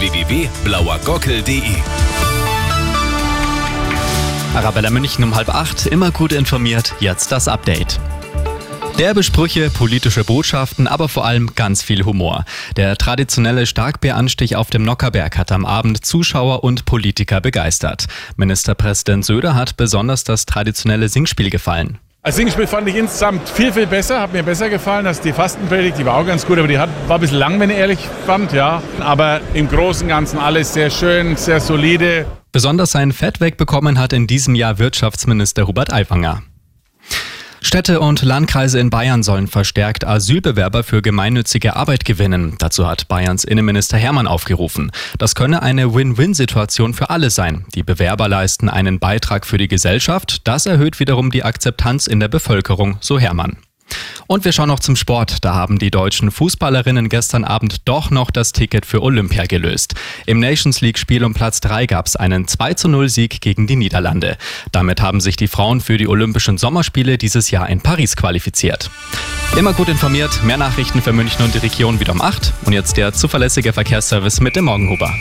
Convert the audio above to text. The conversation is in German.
www.blauergockel.de Arabella München um halb acht, immer gut informiert, jetzt das Update. Derbe Sprüche, politische Botschaften, aber vor allem ganz viel Humor. Der traditionelle Starkbieranstich auf dem Nockerberg hat am Abend Zuschauer und Politiker begeistert. Ministerpräsident Söder hat besonders das traditionelle Singspiel gefallen. Als Singspiel fand ich insgesamt viel, viel besser, hat mir besser gefallen als die Fastenpredigt, die war auch ganz gut, aber die hat, war ein bisschen lang, wenn ich ehrlich fand, ja. Aber im Großen und Ganzen alles sehr schön, sehr solide. Besonders sein Fett wegbekommen hat in diesem Jahr Wirtschaftsminister Hubert Aiwanger. Städte und Landkreise in Bayern sollen verstärkt Asylbewerber für gemeinnützige Arbeit gewinnen. Dazu hat Bayerns Innenminister Hermann aufgerufen. Das könne eine Win-Win-Situation für alle sein. Die Bewerber leisten einen Beitrag für die Gesellschaft. Das erhöht wiederum die Akzeptanz in der Bevölkerung, so Hermann. Und wir schauen noch zum Sport. Da haben die deutschen Fußballerinnen gestern Abend doch noch das Ticket für Olympia gelöst. Im Nations League Spiel um Platz 3 gab es einen 2 zu 0 Sieg gegen die Niederlande. Damit haben sich die Frauen für die Olympischen Sommerspiele dieses Jahr in Paris qualifiziert. Immer gut informiert, mehr Nachrichten für München und die Region wieder um 8. Und jetzt der zuverlässige Verkehrsservice mit dem Morgenhuber.